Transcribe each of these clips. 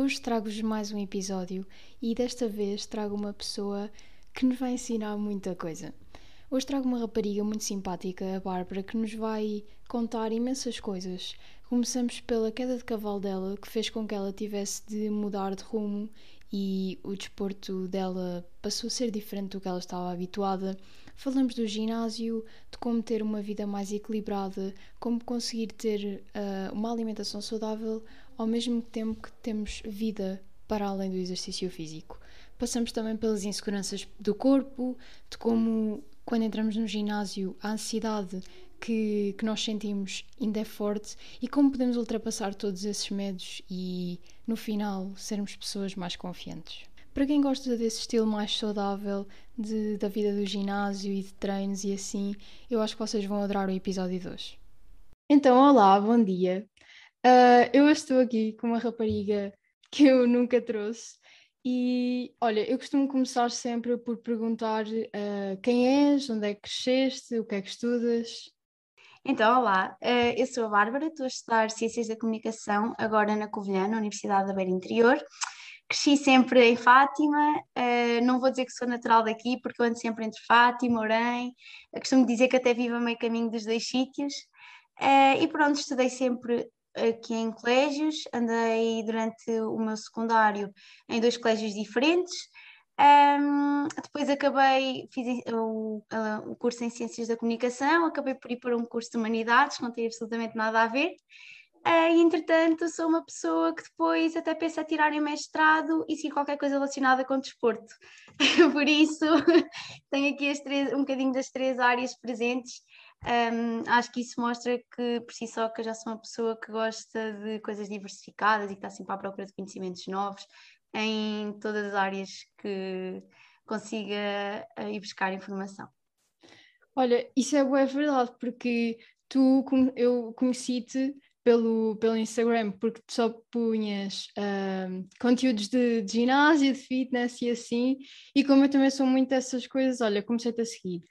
Hoje trago-vos mais um episódio e desta vez trago uma pessoa que nos vai ensinar muita coisa. Hoje trago uma rapariga muito simpática, a Bárbara, que nos vai contar imensas coisas. Começamos pela queda de cavalo dela, que fez com que ela tivesse de mudar de rumo e o desporto dela passou a ser diferente do que ela estava habituada. Falamos do ginásio, de como ter uma vida mais equilibrada, como conseguir ter uh, uma alimentação saudável ao mesmo tempo que temos vida para além do exercício físico. Passamos também pelas inseguranças do corpo, de como, quando entramos no ginásio, a ansiedade que, que nós sentimos ainda é forte e como podemos ultrapassar todos esses medos e, no final, sermos pessoas mais confiantes. Para quem gosta desse estilo mais saudável de, da vida do ginásio e de treinos e assim, eu acho que vocês vão adorar o episódio de hoje. Então, olá, bom dia. Uh, eu estou aqui com uma rapariga que eu nunca trouxe e olha, eu costumo começar sempre por perguntar uh, quem és, onde é que cresceste, o que é que estudas. Então, olá, uh, eu sou a Bárbara, estou a estudar Ciências da Comunicação, agora na Covilhã, na Universidade da Beira Interior. Cresci sempre em Fátima, não vou dizer que sou natural daqui, porque eu ando sempre entre Fátima, Orém, costumo dizer que até vivo a meio caminho dos dois sítios. Uh, e pronto, estudei sempre aqui em colégios, andei durante o meu secundário em dois colégios diferentes. Um, depois acabei, fiz o, o, curso em Ciências da Comunicação, acabei por ir para um curso de Humanidades, não tem absolutamente nada a ver. Uh, e, entretanto, sou uma pessoa que depois até pensa tirar em mestrado e seguir qualquer coisa relacionada com desporto. por isso, tenho aqui três, um bocadinho das três áreas presentes um, acho que isso mostra que, por si só, que eu já sou uma pessoa que gosta de coisas diversificadas e que está sempre à procura de conhecimentos novos em todas as áreas que consiga uh, ir buscar informação. Olha, isso é boa verdade, porque tu, eu conheci-te pelo, pelo Instagram, porque tu só punhas conteúdos de, de, ginásio, de fitness e assim, e como eu também sou muito dessas coisas, olha, comecei-te a seguir.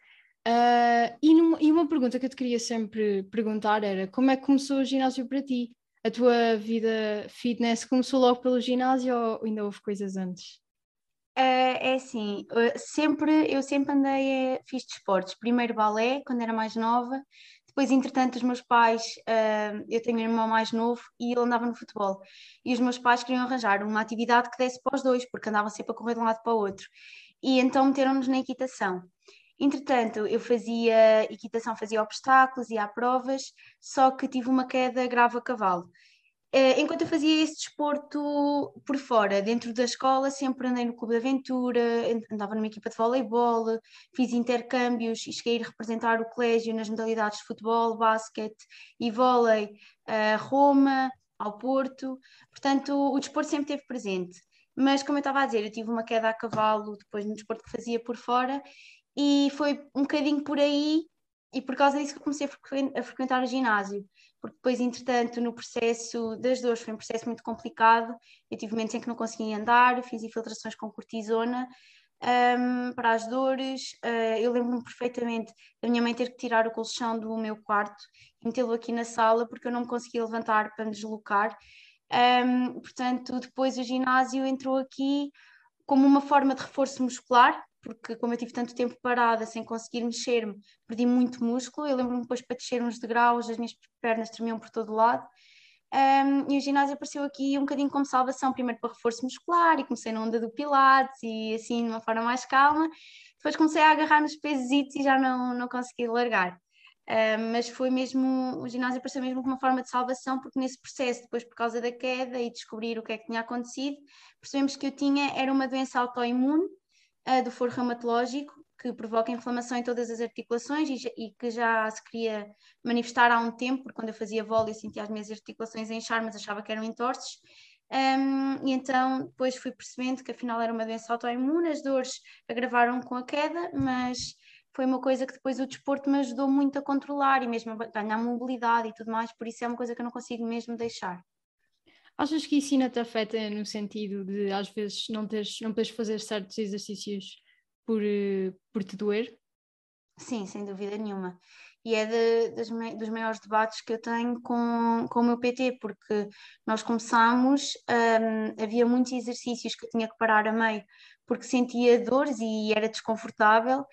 Uh, e, numa, e, uma pergunta que eu te queria sempre perguntar era como é que começou o ginásio para ti? A tua vida fitness começou logo pelo ginásio ou ainda houve coisas antes? Uh, é assim, sempre, eu sempre andei, eh, fiz desportos, primeiro balé, quando era mais nova, depois entretanto os meus pais, uh, eu tenho um irmão mais novo e ele andava no futebol, e os meus pais queriam arranjar uma atividade que desse para os dois, porque andavam sempre a correr de um lado para o outro, e então meteram-nos na equitação. Entretanto, eu fazia equitação, fazia obstáculos, ia a provas, só que tive uma queda grave a cavalo. Eh, enquanto eu fazia esse desporto por fora, dentro da escola, sempre andei no Clube de Aventura, andava numa equipa de voleibol, fiz intercâmbios e cheguei a representar o colégio nas modalidades de futebol, basquete e vôlei a Roma, ao Porto. Portanto, o desporto sempre esteve presente. Mas, como eu estava a dizer, eu tive uma queda a cavalo depois no desporto que fazia por fora e foi um bocadinho por aí e por causa disso que eu comecei a frequentar o ginásio, porque depois, entretanto, no processo das dores foi um processo muito complicado, eu tive momentos em que não conseguia andar, fiz infiltrações com cortisona um, para as dores, uh, eu lembro-me perfeitamente da minha mãe ter que tirar o colchão do meu quarto e metê-lo aqui na sala, porque eu não me conseguia levantar para me deslocar, um, portanto, depois o ginásio entrou aqui como uma forma de reforço muscular, porque como eu tive tanto tempo parada sem conseguir mexer-me, perdi muito músculo. Eu lembro-me depois para descer uns degraus, as minhas pernas tremiam por todo lado. Um, e o ginásio apareceu aqui um bocadinho como salvação, primeiro para reforço muscular, e comecei na onda do Pilates e assim de uma forma mais calma. Depois comecei a agarrar nos pesos e já não, não consegui largar. Um, mas foi mesmo, o ginásio apareceu mesmo como uma forma de salvação, porque nesse processo, depois por causa da queda e descobrir o que é que tinha acontecido, percebemos que eu tinha, era uma doença autoimune, uh, do foro reumatológico, que provoca inflamação em todas as articulações e, e, que já se queria manifestar há um tempo, porque quando eu fazia vôlei eu sentia as minhas articulações inchar, mas achava que eram entorces. Um, e então depois fui percebendo que afinal era uma doença autoimune, as dores agravaram com a queda, mas foi uma coisa que depois o desporto me ajudou muito a controlar e mesmo a ganhar mobilidade e tudo mais, por isso é uma coisa que eu não consigo mesmo deixar. Achas que isso ainda te afeta no sentido de às vezes não teres, não podes fazer certos exercícios por, eh, por te doer? Sim, sem dúvida nenhuma. e é de, das, dos maiores debates que eu tenho com, com o meu PT, porque nós começámos, um, havia muitos exercícios que eu tinha que parar a meio, porque sentia dores e era desconfortável,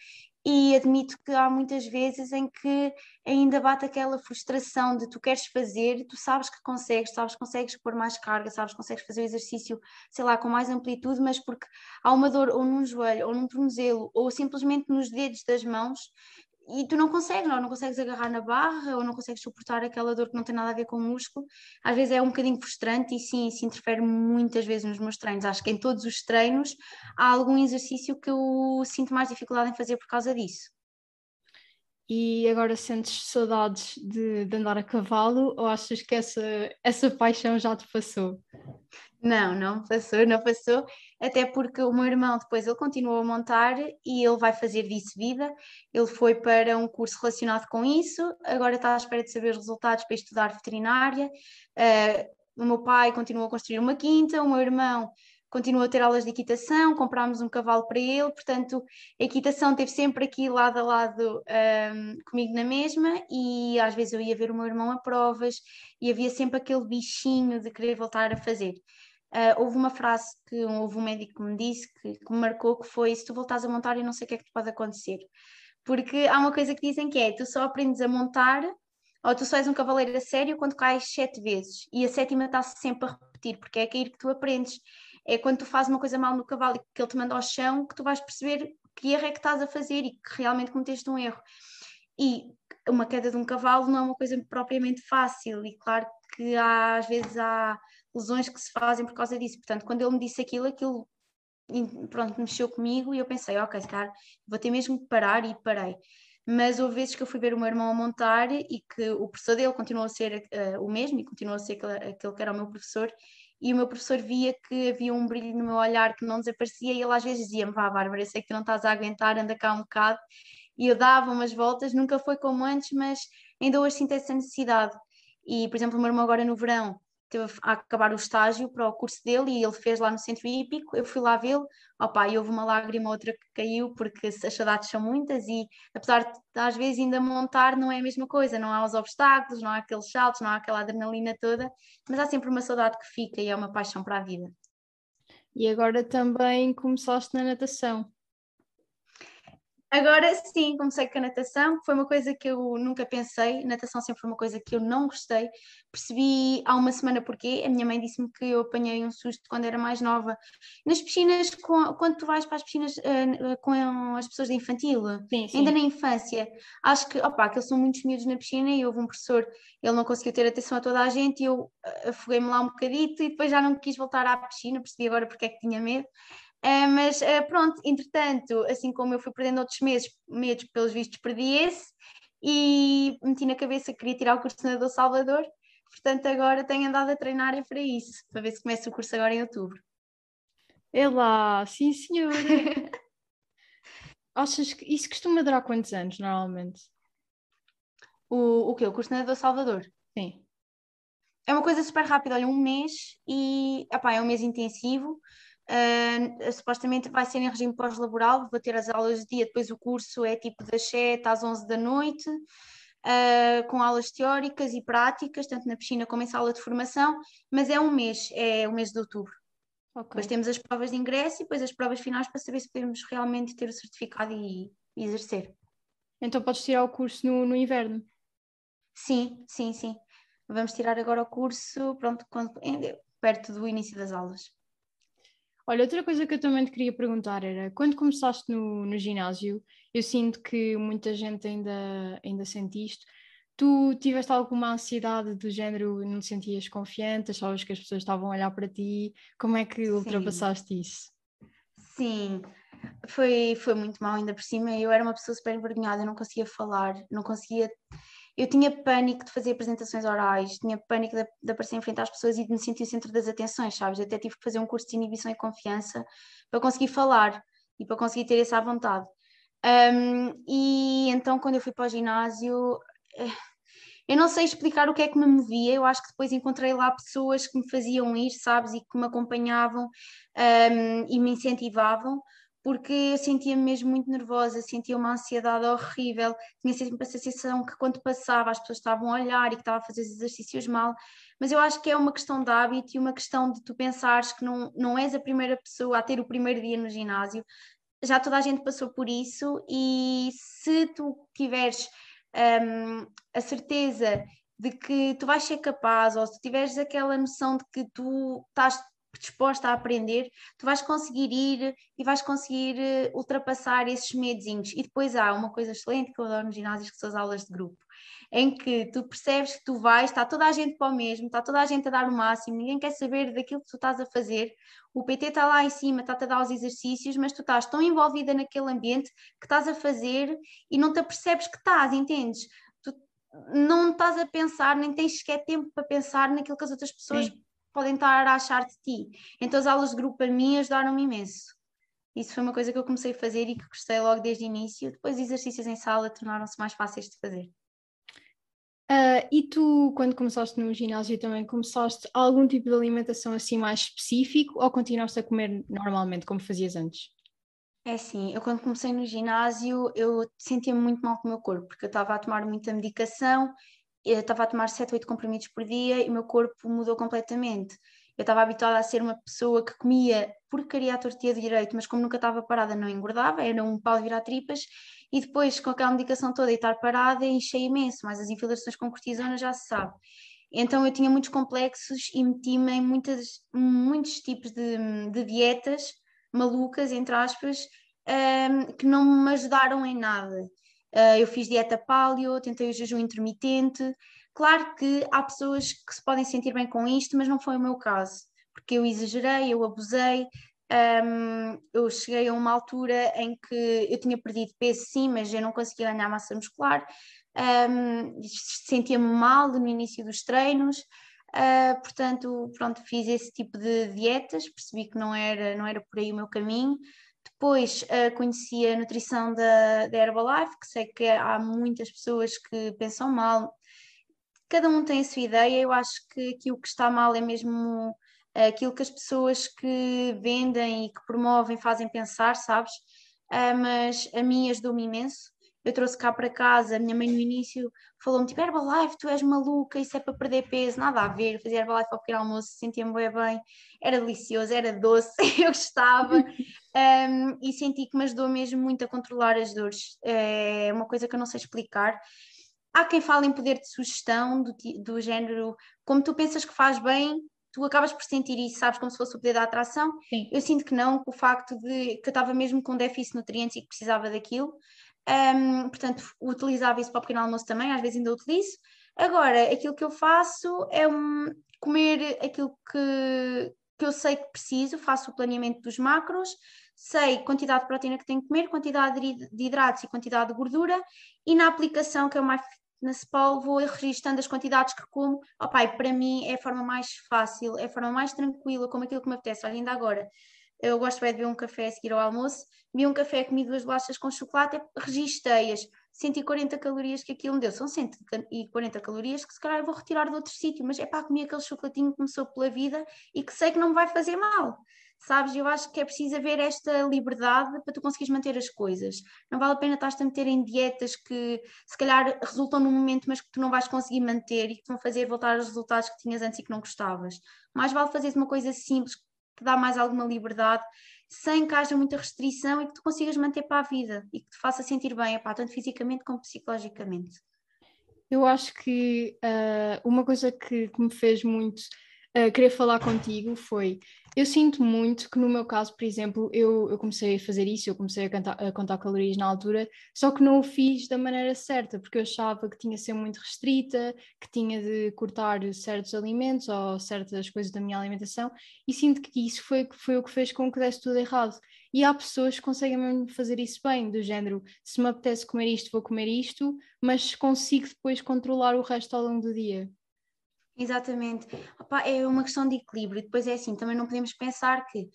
e admito que há muitas vezes em que ainda bate aquela frustração de tu queres fazer, tu sabes que consegues, sabes que consegues pôr mais carga, sabes que consegues fazer o exercício, sei lá, com mais amplitude, mas porque há uma dor ou num joelho, ou num tornozelo, ou simplesmente nos dedos das mãos, e tu não consegues, não, não consegues agarrar na barra ou não consegues suportar aquela dor que não tem nada a ver com o músculo. Às vezes é um bocadinho frustrante e sim, isso interfere muitas vezes nos meus treinos. Acho que em todos os treinos há algum exercício que eu sinto mais dificuldade em fazer por causa disso. E agora sentes saudades de, de andar a cavalo ou achas que essa, essa paixão já te passou? Não, não passou, não passou, até porque o meu irmão depois ele continuou a montar e ele vai fazer disso vida. Ele foi para um curso relacionado com isso, agora está à espera de saber os resultados para estudar veterinária. Uh, o meu pai continuou a construir uma quinta, o meu irmão continuou a ter aulas de equitação, comprámos um cavalo para ele, portanto, a equitação esteve sempre aqui lado a lado um, comigo na mesma e às vezes eu ia ver o meu irmão a provas e havia sempre aquele bichinho de querer voltar a fazer. Uh, houve uma frase que houve um médico que me disse que, que me marcou que foi se tu voltares a montar eu não sei o que é que te pode acontecer. Porque há uma coisa que dizem que é tu só aprendes a montar ou tu só és um cavaleiro a sério quando cais sete vezes. E a sétima está-se sempre a repetir porque é a cair que tu aprendes. É quando tu fazes uma coisa mal no cavalo e que ele te manda ao chão que tu vais perceber que erro é que estás a fazer e que realmente cometeste um erro. E uma queda de um cavalo não é uma coisa propriamente fácil. E claro que há, às vezes há lesões que se fazem por causa disso. Portanto, quando ele me disse aquilo, aquilo pronto, mexeu comigo e eu pensei, ok, cara, vou ter mesmo que parar e parei. Mas houve vezes que eu fui ver o meu irmão a montar e que o professor dele continuou a ser uh, o mesmo e continuou a ser aquele, aquele que era o meu professor e o meu professor via que havia um brilho no meu olhar que não desaparecia e ele às vezes dizia-me, vá Bárbara, eu sei que tu não estás a aguentar, anda cá um bocado e eu dava umas voltas, nunca foi como antes, mas ainda hoje sinto essa necessidade e por exemplo o meu irmão agora no verão teve a acabar o estágio para o curso dele e ele fez lá no centro hípico, eu fui lá vê-lo, opa, e houve uma lágrima outra que caiu porque as saudades são muitas e apesar de às vezes ainda montar não é a mesma coisa, não há os obstáculos, não há aqueles saltos, não há aquela adrenalina toda, mas há sempre uma saudade que fica e é uma paixão para a vida. E agora também começaste na natação. Agora sim, comecei com a natação, foi uma coisa que eu nunca pensei, natação sempre foi uma coisa que eu não gostei. Percebi há uma semana porquê, a minha mãe disse-me que eu apanhei um susto quando era mais nova. Nas piscinas, com, quando tu vais para as piscinas uh, com as pessoas de infantil, sim, sim. ainda na infância, acho que, opa, que eles são muitos miúdos na piscina e houve um professor, ele não conseguiu ter atenção a toda a gente e eu eh, afoguei-me lá um bocadito e depois já não quis voltar à piscina, percebi agora porque é que tinha medo. Uh, mas uh, pronto, entretanto, assim como eu fui perdendo outros meses, medos, pelos vistos, perdi esse e meti na cabeça que queria tirar o curso de nadador Salvador, portanto agora tenho andado a treinar é para isso, para ver se começa o curso agora em outubro. É lá, sim senhora! Achas que isso costuma durar quantos anos normalmente? O, o quê? O curso de nadador Salvador? Sim. É uma coisa super rápida, olha, um mês e epá, é um mês intensivo. Uh, supostamente vai ser em regime pós-laboral, vou ter as aulas de dia, depois o curso é tipo das 7 às 11 da noite, uh, com aulas teóricas e práticas, tanto na piscina como em sala de formação, mas é um mês, é o mês de outubro. Okay. Depois temos as provas de ingresso e depois as provas finais para saber se podemos realmente ter o certificado e, e exercer. Então podes tirar o curso no, no inverno? Sim, sim, sim. Vamos tirar agora o curso, pronto, quando, perto do início das aulas. Olha, outra coisa que eu também te queria perguntar era, quando começaste no, no ginásio, eu sinto que muita gente ainda, ainda sente isto, tu tiveste alguma ansiedade do género, não te sentias confiante, achavas que as pessoas estavam a olhar para ti, como é que ultrapassaste Sim. isso? Sim, foi, foi muito mal ainda por cima, eu era uma pessoa super envergonhada, eu não conseguia falar, não conseguia eu tinha pânico de fazer apresentações orais, tinha pânico de, de, aparecer em frente às pessoas e de me sentir o centro das atenções, sabes? Até tive que fazer um curso de inibição e confiança para conseguir falar e para conseguir ter essa vontade. Um, e então, quando eu fui para o ginásio, eh, eu não sei explicar o que é que me movia, eu acho que depois encontrei lá pessoas que me faziam ir, sabes, e que me acompanhavam um, e me incentivavam, porque eu sentia-me mesmo muito nervosa, sentia uma ansiedade horrível, tinha sempre a sensação que quando passava as pessoas estavam a olhar e que estava a fazer os exercícios mal, mas eu acho que é uma questão de hábito e uma questão de tu pensares que não, não és a primeira pessoa a ter o primeiro dia no ginásio, já toda a gente passou por isso e se tu tiveres um, a certeza de que tu vais ser capaz, ou se tiveres aquela noção de que tu estás disposta a aprender, tu vais conseguir ir e vais conseguir eh, ultrapassar esses medozinhos. E depois há uma coisa excelente que eu adoro nos ginásios, que são as aulas de grupo, em que tu percebes que tu vais, está toda a gente para o mesmo, está toda a gente a dar o máximo, ninguém quer saber daquilo que tu estás a fazer, o PT está lá em cima, está-te a dar os exercícios, mas tu estás tão envolvida naquele ambiente que estás a fazer e não te apercebes que estás, entendes? Tu não estás a pensar, nem tens sequer tempo para pensar naquilo que as outras pessoas Sim podem estar a achar de ti. Então as aulas de grupo para mim ajudaram-me imenso. Isso foi uma coisa que eu comecei a fazer e que gostei logo desde o início. Depois exercícios em sala tornaram-se mais fáceis de fazer. Uh, e tu, quando começaste no ginásio, também começaste algum tipo de alimentação assim mais específico ou continuaste a comer normalmente, como fazias antes? É assim, eu quando comecei no ginásio, eu sentia-me muito mal com o meu corpo, porque eu estava a tomar muita medicação eu estava a tomar 7, 8 comprimidos por dia e o meu corpo mudou completamente. Eu estava habituada a ser uma pessoa que comia porcaria à tortilha de direito, mas como nunca estava parada, não engordava, era um pau de virar tripas. E depois, com aquela medicação toda e estar parada, enchei imenso, mas as infiltrações com cortisona já se sabe. Então eu tinha muitos complexos e meti-me em muitas, muitos tipos de, de dietas malucas, entre aspas, um, que não me ajudaram em nada. Uh, eu fiz dieta paleo, tentei o jejum intermitente. Claro que há pessoas que se podem sentir bem com isto, mas não foi o meu caso, porque eu exagerei, eu abusei. Um, eu cheguei a uma altura em que eu tinha perdido peso, sim, mas eu não conseguia ganhar massa muscular. Um, Sentia-me mal no início dos treinos. Uh, portanto, pronto, fiz esse tipo de dietas, percebi que não era, não era por aí o meu caminho. Depois uh, conheci a nutrição da, da Herbalife, que sei que há muitas pessoas que pensam mal. Cada um tem a sua ideia, eu acho que aquilo que está mal é mesmo aquilo que as pessoas que vendem e que promovem fazem pensar, sabes? Uh, mas a mim ajudou-me imenso eu trouxe cá para casa, a minha mãe no início falou-me tipo, Herbalife, tu és maluca, isso é para perder peso, nada a ver, fazia Herbalife ao pequeno almoço, sentia-me bem bem, era delicioso, era doce, eu gostava um, e senti que me ajudou mesmo muito a controlar as dores, é uma coisa que eu não sei explicar. Há quem fale em poder de sugestão, do, do género, como tu pensas que faz bem, tu acabas por sentir isso, sabes, como se fosse o poder da atração. Sim. Eu sinto que não, o facto de que eu estava mesmo com déficit de nutrientes e que precisava daquilo, um, portanto, utilizava isso para o pequeno almoço também, às vezes ainda utilizo. Agora, aquilo que eu faço é um, comer aquilo que, que eu sei que preciso, faço o planeamento dos macros, sei quantidade de proteína que tenho que comer, quantidade de hidratos e quantidade de gordura, e na aplicação que é o MyFitnessPal vou registando as quantidades que como. Oh, pai, para mim é a forma mais fácil, é a forma mais tranquila, como aquilo que me apetece. Olha, ainda agora eu gosto bem de beber um café a seguir ao almoço, bebi um café, comi duas bolachas com chocolate, registei-as, 140 calorias que aquilo me deu, são 140 calorias que se calhar eu vou retirar de outro sítio, mas é para comer aquele chocolatinho que começou pela vida e que sei que não me vai fazer mal, sabes? Eu acho que é preciso haver esta liberdade para tu conseguires manter as coisas. Não vale a pena estar-te a meter em dietas que se calhar resultam no momento, mas que tu não vais conseguir manter e que vão fazer voltar aos resultados que tinhas antes e que não gostavas. Mais vale fazeres uma coisa simples te dá mais alguma liberdade, sem que haja muita restrição e que tu consigas manter para a vida e que te faça sentir bem, epá, tanto fisicamente como psicologicamente. Eu acho que uh, uma coisa que, que, me fez muito uh, querer falar contigo foi eu sinto muito que no meu caso, por exemplo, eu, eu comecei a fazer isso, eu comecei a, cantar, a, contar calorias na altura, só que não o fiz da maneira certa, porque eu achava que tinha de ser muito restrita, que tinha de cortar certos alimentos ou certas coisas da minha alimentação, e sinto que isso foi, foi o que fez com que desse tudo errado. E há pessoas que conseguem mesmo fazer isso bem, do género, se me apetece comer isto, vou comer isto, mas consigo depois controlar o resto ao longo do dia. Exatamente. Opa, é uma questão de equilíbrio. Depois é assim, também não podemos pensar que,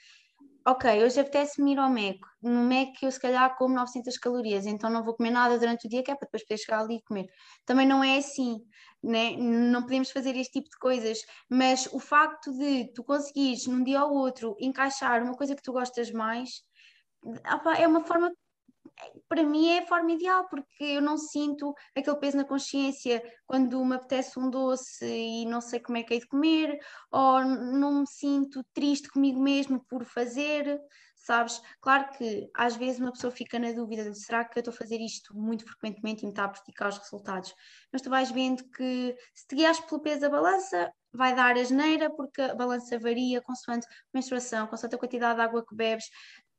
ok, hoje apetece-me ir ao Mac. No Mac eu se calhar como 900 calorias, então não vou comer nada durante o dia, que é para depois poder chegar ali e comer. Também não é assim, né? não podemos fazer este tipo de coisas, mas o facto de tu conseguires num dia ou outro encaixar uma coisa que tu gostas mais, é uma forma para mim é a forma ideal, porque eu não sinto aquele peso na consciência quando me apetece um doce e não sei como é que hei de comer, ou não me sinto triste comigo mesmo por fazer, sabes? Claro que às vezes uma pessoa fica na dúvida de será que eu estou a fazer isto muito frequentemente e me está a prejudicar os resultados, mas tu vais vendo que se te guias pelo peso da balança, vai dar a geneira, porque a balança varia consoante a menstruação, consoante a quantidade de água que bebes,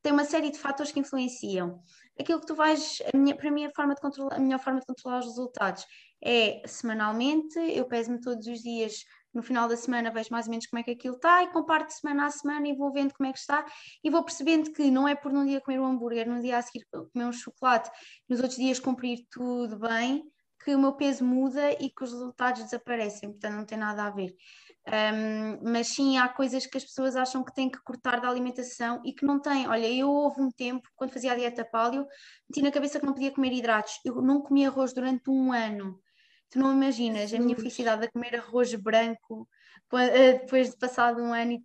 tem uma série de fatores que influenciam. Aquilo que tu vais, a minha, para mim, a, forma de controlar, a melhor forma de controlar os resultados é semanalmente, eu peso-me todos os dias, no final da semana vejo mais ou menos como é que aquilo está e comparo de semana a semana e vou vendo como é que está e vou percebendo que não é por num dia comer um hambúrguer, num dia a seguir comer um chocolate, nos outros dias cumprir tudo bem, que o meu peso muda e que os resultados desaparecem, portanto não tem nada a ver. Um, mas sim, há coisas que as pessoas acham que têm que cortar da alimentação e que não têm. Olha, eu houve um tempo, quando fazia a dieta paleo, tinha na cabeça que não podia comer hidratos. Eu não comia arroz durante um ano. Tu não imaginas a minha felicidade a comer arroz branco eh, depois de passado um ano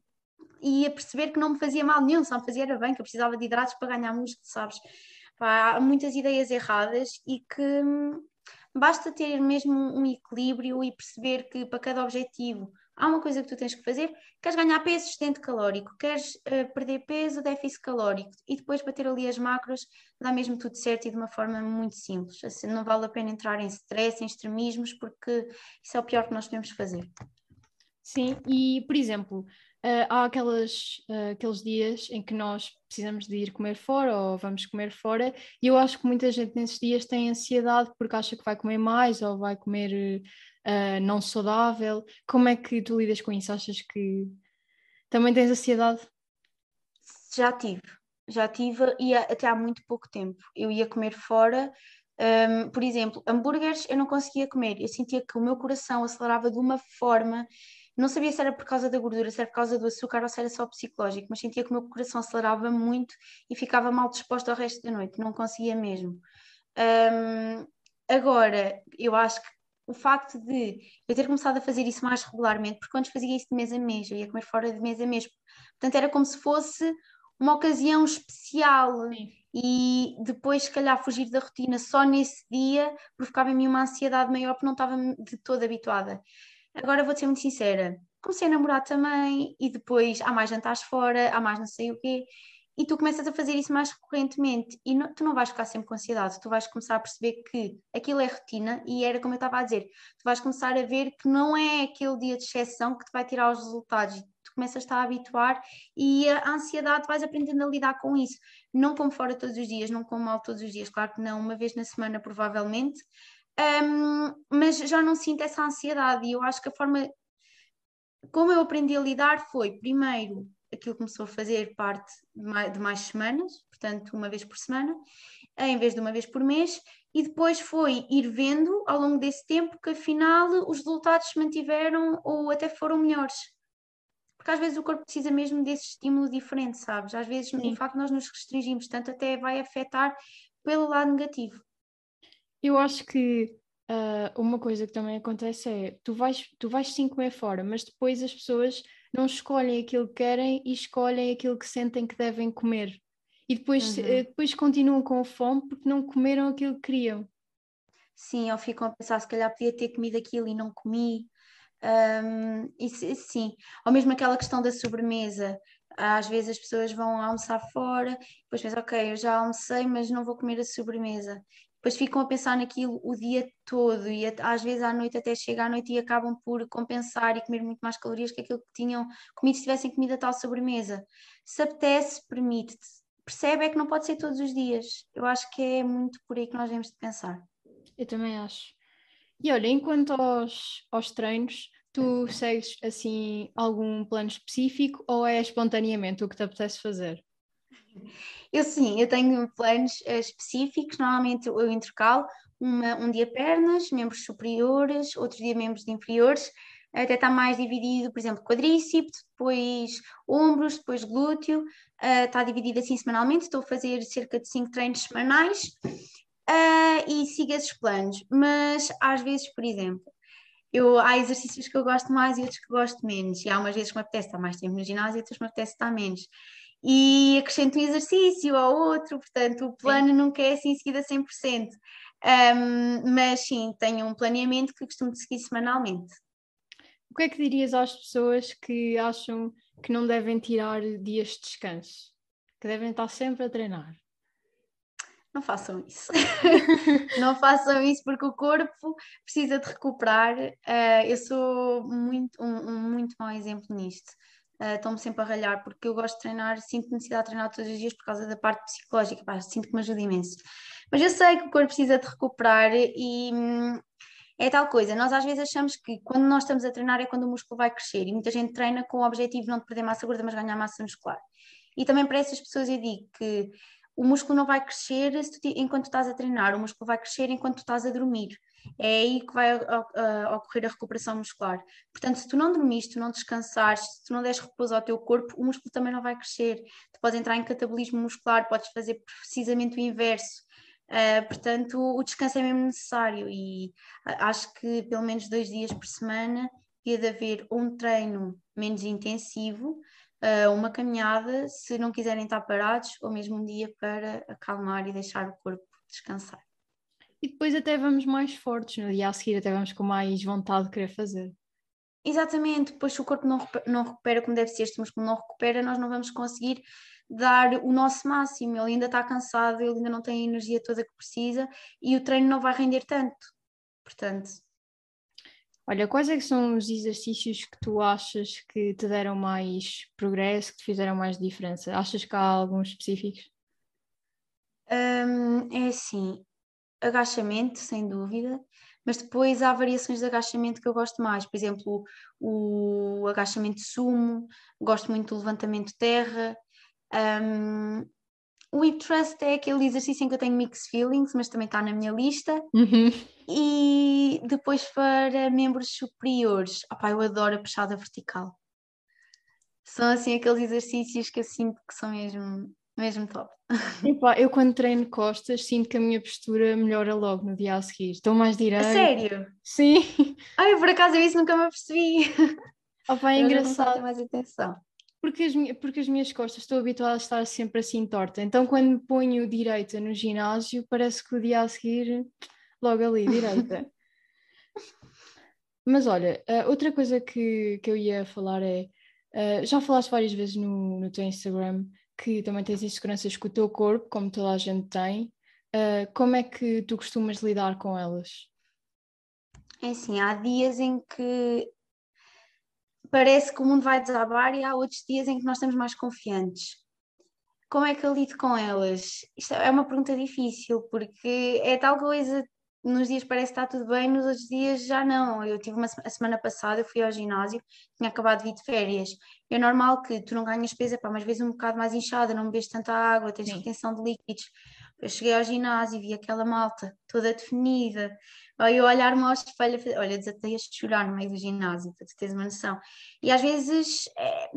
e ia perceber que não me fazia mal nenhum, só me fazia era bem, que eu precisava de hidratos para ganhar músculo, sabes? Pá, há muitas ideias erradas e que hum, basta ter mesmo um equilíbrio e perceber que para cada objetivo há uma coisa que tu tens que fazer, queres ganhar peso, excedente calórico, queres uh, perder peso, déficit calórico, e depois bater ali as macros, dá mesmo tudo certo e de uma forma muito simples. Assim, não vale a pena entrar em stress, em extremismos, porque isso é o pior que nós podemos fazer. Sim, e por exemplo, uh, há aquelas, uh, aqueles dias em que nós precisamos de ir comer fora ou vamos comer fora, e eu acho que muita gente nesses dias tem ansiedade porque acha que vai comer mais ou vai comer uh, não saudável. Como é que tu lidas com isso? Achas que também tens ansiedade? Já tive, já tive e até há muito pouco tempo. Eu ia comer fora, um, por exemplo, hambúrgueres eu não conseguia comer. Eu sentia que o meu coração acelerava de uma forma. Não sabia se era por causa da gordura, se era por causa do açúcar ou se era só psicológico, mas sentia que o meu coração acelerava muito e ficava mal disposto ao resto da noite, não conseguia mesmo. Um, agora, eu acho que o facto de eu ter começado a fazer isso mais regularmente, porque antes fazia isso de mês a mês, eu ia comer fora de mês a mês, portanto era como se fosse uma ocasião especial Sim. e depois se calhar fugir da rotina só nesse dia provocava em mim uma ansiedade maior porque não estava de toda habituada. Agora vou ser muito sincera, comecei a namorar também e depois há mais jantares fora, há mais não sei o quê e tu começas a fazer isso mais recorrentemente e não, tu não vais ficar sempre com ansiedade, tu vais começar a perceber que aquilo é rotina e era como eu estava a dizer, tu vais começar a ver que não é aquele dia de exceção que te vai tirar os resultados, tu começas a estar a habituar e a ansiedade vais aprendendo a lidar com isso, não como fora todos os dias, não como mal todos os dias, claro que não, uma vez na semana provavelmente, um, mas já não sinto essa ansiedade e eu acho que a forma como eu aprendi a lidar foi, primeiro, aquilo começou a fazer parte de mais, de mais semanas, portanto, uma vez por semana, em vez de uma vez por mês, e depois foi ir vendo ao longo desse tempo que afinal os resultados se mantiveram ou até foram melhores. Porque às vezes o corpo precisa mesmo desse estímulo diferente, sabes? Às vezes sim. o facto de nós nos restringirmos tanto até vai afetar pelo lado negativo. Eu acho que uh, uma coisa que também acontece é tu vais, tu vais sim comer fora, mas depois as pessoas não escolhem aquilo que querem e escolhem aquilo que sentem que devem comer. E depois, uhum. depois continuam com fome porque não comeram aquilo que queriam. Sim, ou ficam a pensar, se calhar podia ter comido aquilo e não comi. Um, isso, sim, ou mesmo aquela questão da sobremesa. Às vezes as pessoas vão almoçar fora, depois pensam, ok, eu já almocei, mas não vou comer a sobremesa depois ficam a pensar naquilo o dia todo e às vezes à noite até chega à noite e acabam por compensar e comer muito mais calorias que aquilo que tinham comido se tivessem comido a tal sobremesa. Se apetece, permite-te. Percebe é que não pode ser todos os dias. Eu acho que é muito por aí que nós devemos de pensar. Eu também acho. E olha, enquanto aos, aos treinos, tu segues assim algum plano específico ou é espontaneamente o que te apetece fazer? Eu sim, eu tenho planos uh, específicos, normalmente eu intercalo uma, um dia pernas, membros superiores, outro dia membros inferiores, até está mais dividido, por exemplo, quadríceps, depois ombros, depois glúteo, uh, está dividido assim semanalmente, estou a fazer cerca de 5 treinos semanais. Uh, e sigo esses planos, mas às vezes, por exemplo, eu, há exercícios que eu gosto mais e outros que gosto menos, e há umas vezes que me apetece estar mais tempo no ginásio e outras que me apetece estar menos. E acrescento um exercício ao outro, portanto, o plano sim. nunca é assim seguido a 100%. Um, mas sim, tenho um planeamento que costumo seguir semanalmente. O que é que dirias às pessoas que acham que não devem tirar dias de descanso? Que devem estar sempre a treinar? Não façam isso. não façam isso porque o corpo precisa de recuperar. Uh, eu sou muito, um, um muito mau exemplo nisto. Uh, Estou-me sempre a ralhar porque eu gosto de treinar, sinto necessidade de treinar todos os dias por causa da parte psicológica, pá, sinto que me ajuda imenso. Mas eu sei que o corpo precisa de recuperar e hum, é tal coisa. Nós às vezes achamos que quando nós estamos a treinar é quando o músculo vai crescer e muita gente treina com o objetivo não de perder massa gorda, mas ganhar massa muscular. E também para essas pessoas eu digo que o músculo não vai crescer enquanto estás a treinar, o músculo vai crescer enquanto estás a dormir. É aí que vai ocorrer a recuperação muscular. Portanto, se tu não dormiste, tu não descansares, se tu não deres repouso ao teu corpo, o músculo também não vai crescer. Tu podes entrar em catabolismo muscular, podes fazer precisamente o inverso. Uh, portanto, o descanso é mesmo necessário e acho que pelo menos dois dias por semana devia de haver um treino menos intensivo uh, uma caminhada, se não quiserem estar parados, ou mesmo um dia para acalmar e deixar o corpo descansar. E depois até vamos mais fortes, no dia a seguir até vamos com mais vontade de querer fazer. Exatamente, depois se o corpo não, não recupera como deve ser, este músculo não recupera, nós não vamos conseguir dar o nosso máximo, ele ainda está cansado, ele ainda não tem a energia toda que precisa e o treino não vai render tanto. Portanto, Olha, quais é são os exercícios que tu achas que te deram mais progresso, que te fizeram mais diferença? Achas que há alguns específicos? Um, é assim, agachamento, sem dúvida, mas depois há variações de agachamento que eu gosto mais, por exemplo, o agachamento sumo, gosto muito do levantamento terra. Um, o Hip Trust é aquele exercício em que eu tenho mixed feelings, mas também está na minha lista. Uhum. E depois para membros superiores, opá, eu adoro a puxada vertical. São assim aqueles exercícios que eu sinto que são mesmo, mesmo top. Epá, eu quando treino costas sinto que a minha postura melhora logo no dia a seguir. Estou mais direito. A sério? Sim. Ai, por acaso eu isso nunca me apercebi. Opa, é engraçado. mais atenção porque as, porque as minhas costas estou habituada a estar sempre assim torta. Então, quando me ponho direita no ginásio, parece que o dia a seguir, logo ali, direita. Mas olha, uh, outra coisa que, que eu ia falar é: uh, já falaste várias vezes no, no teu Instagram que também tens inseguranças com o teu corpo, como toda a gente tem. Uh, como é que tu costumas lidar com elas? É assim, há dias em que parece que o mundo vai desabar e há outros dias em que nós estamos mais confiantes. Como é que eu lido com elas? Isto é uma pergunta difícil, porque é tal coisa, nos dias parece que está tudo bem, nos outros dias já não. Eu tive uma a semana passada, eu fui ao ginásio, tinha acabado de vir de férias. É normal que tu não ganhas peso, pá, mas vezes um bocado mais inchada, não bebes tanta água, tens Sim. retenção de líquidos. Eu cheguei ao ginásio e vi aquela malta toda definida. Eu olhar-me ao espelho, olha, desatei a chorar no meio do ginásio, para tu teres uma noção. E às vezes é,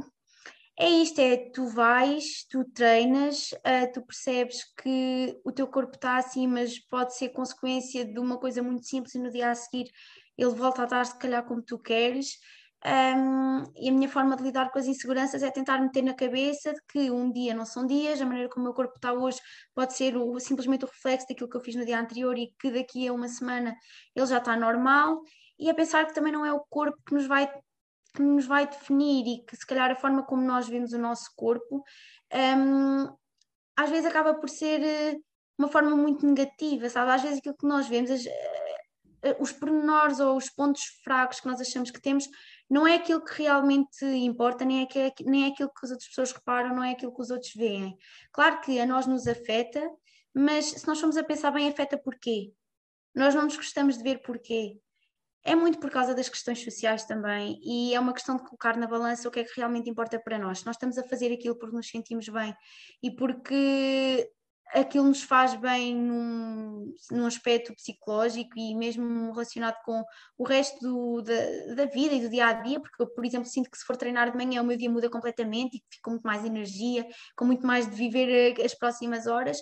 é isto: é tu vais, tu treinas, uh, tu percebes que o teu corpo está assim, mas pode ser consequência de uma coisa muito simples e no dia a seguir ele volta a estar, se calhar, como tu queres. Um, e a minha forma de lidar com as inseguranças é tentar meter na cabeça de que um dia não são dias, a maneira como o meu corpo está hoje pode ser o, simplesmente o reflexo daquilo que eu fiz no dia anterior e que daqui a uma semana ele já está normal, e a pensar que também não é o corpo que nos vai, que nos vai definir e que se calhar a forma como nós vemos o nosso corpo um, às vezes acaba por ser eh, uma forma muito negativa, sabe? Às vezes aquilo que nós vemos, as, eh, os pormenores ou os pontos fracos que nós achamos que temos não é aquilo que realmente importa, nem é, que, nem é aquilo que as outras pessoas reparam, não é aquilo que os outros veem. Claro que a nós nos afeta, mas se nós formos a pensar bem, afeta porquê? Nós não nos gostamos de ver porquê. É muito por causa das questões sociais também, e é uma questão de colocar na balança o que é que realmente importa para nós. Nós estamos a fazer aquilo porque nos sentimos bem e porque aquilo nos faz bem num, num aspecto psicológico e mesmo relacionado com o resto do, da, da, vida e do dia a dia, porque eu, por exemplo, sinto que se for treinar de manhã o meu dia muda completamente e fico com muito mais energia, com muito mais de viver eh, as próximas horas,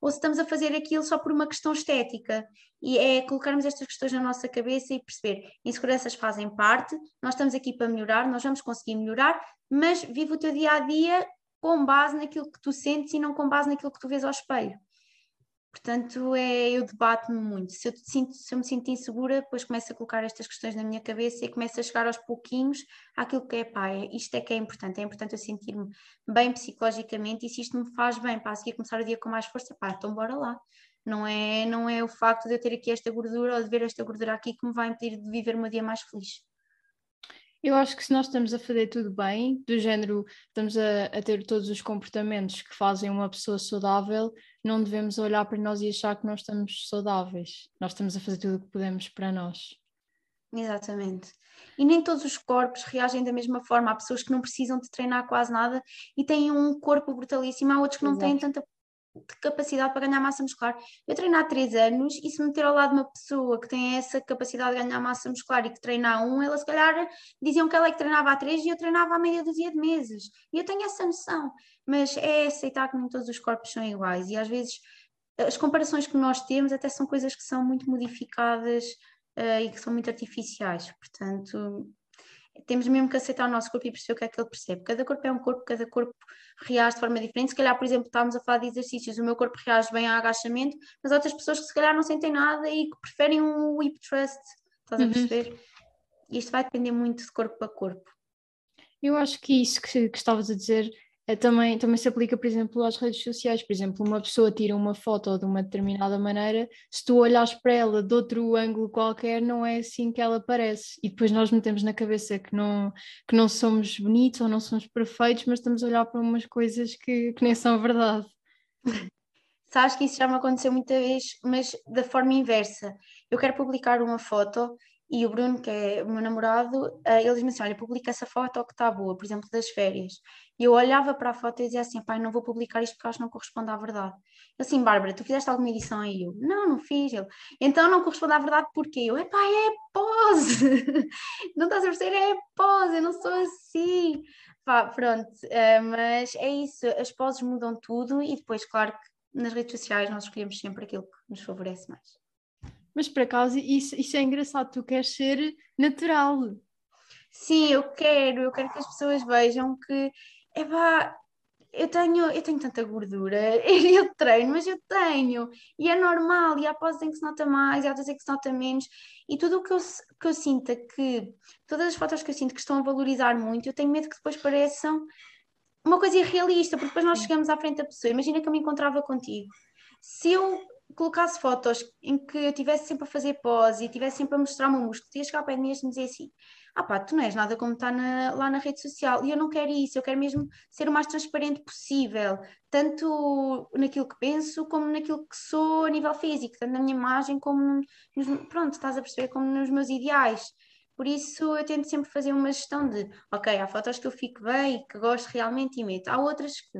ou se estamos a fazer aquilo só por uma questão estética. E é colocarmos estas questões na nossa cabeça e perceber: inseguranças fazem parte, nós estamos aqui para melhorar, nós vamos conseguir melhorar, mas vive o teu dia a dia com base naquilo que tu sentes e não com base naquilo que tu vês ao espelho. Portanto, é, eu debato-me muito. Se eu, sinto, se eu me sinto insegura, depois começo a colocar estas questões na minha cabeça e começo a chegar aos pouquinhos àquilo que é pá, é, isto é que é importante. É importante eu sentir-me bem psicologicamente e se isto me faz bem para a seguir começar o dia com mais força, pá, então bora lá. Não é, não é o facto de eu ter aqui esta gordura ou de ver esta gordura aqui que me vai impedir de viver meu dia mais feliz. Eu acho que se nós estamos a fazer tudo bem, do género, estamos a, a, ter todos os comportamentos que fazem uma pessoa saudável, não devemos olhar para nós e achar que nós estamos saudáveis. Nós estamos a fazer tudo o que podemos para nós. Exatamente. E nem todos os corpos reagem da mesma forma. Há pessoas que não precisam de treinar quase nada e têm um corpo brutalíssimo, há outros que não Exato. têm tanta de capacidade para ganhar massa muscular. Eu treino há três anos e se me meter ao lado uma pessoa que tem essa capacidade de ganhar massa muscular e que treina há um, ela se calhar diziam que ela é que treinava há três e eu treinava há meia dúzia de meses. E eu tenho essa noção, mas é aceitar que nem todos os corpos são iguais e às vezes as comparações que nós temos até são coisas que são muito modificadas uh, e que são muito artificiais. Portanto, temos mesmo que aceitar o nosso corpo e perceber o que é que ele percebe. Cada corpo é um corpo, cada corpo reage de forma diferente. Se calhar, por exemplo, estávamos a falar de exercícios, o meu corpo reage bem ao agachamento, mas outras pessoas que se calhar não sentem nada e que preferem um hip thrust. Estás a uhum. perceber? Isto vai depender muito de corpo a corpo. Eu acho que isso que, que estavas a dizer é, também, também se aplica, por exemplo, às redes sociais. Por exemplo, uma pessoa tira uma foto de uma determinada maneira, se tu olhas para ela de outro ângulo qualquer, não é assim que ela parece. E depois nós metemos na cabeça que não, que não somos bonitos ou não somos perfeitos, mas estamos a olhar para umas coisas que, que nem são verdade. Sabes que isso já me aconteceu muita vez, mas da forma inversa. Eu quero publicar uma foto e o Bruno, que é o meu namorado, eh, ele diz-me assim: Olha, publica essa foto que está boa, por exemplo, das férias. E eu olhava para a foto e dizia assim: Pai, não vou publicar isto porque acho que não corresponde à verdade. Ele assim, Bárbara, tu fizeste alguma edição aí? Eu, não, não fiz. Ele, então não corresponde à verdade porque eu, epá, é pose. não estás a perceber? É pose, eu não sou assim. Pá, pronto, uh, mas é isso, as poses mudam tudo e depois, claro que nas redes sociais nós escolhemos sempre aquilo que nos favorece mais. Mas por acaso isso, isso é engraçado, tu queres ser natural. Sim, eu quero, eu quero que as pessoas vejam que epá, eu tenho, eu tenho tanta gordura, eu treino, mas eu tenho, e é normal, e há poses em que se nota mais, e há outras em que se nota menos, e tudo o que eu, que eu sinto que, todas as fotos que eu sinto que estão a valorizar muito, eu tenho medo que depois pareçam uma coisa irrealista, porque depois nós chegamos à frente da pessoa, imagina que eu me encontrava contigo, se eu colocasse fotos em que eu estivesse sempre a fazer pose e estivesse sempre a mostrar o meu músculo, ia chegar ao pé de mim e me dizer assim: ah pá, tu não és nada como está na, lá na rede social. E eu não quero isso, eu quero mesmo ser o mais transparente possível, tanto naquilo que penso como naquilo que sou a nível físico, tanto na minha imagem como nos, pronto, estás a perceber, como nos meus ideais. Por isso eu tento sempre fazer uma gestão de, ok, há fotos que eu fico bem que gosto realmente e meto, há outras que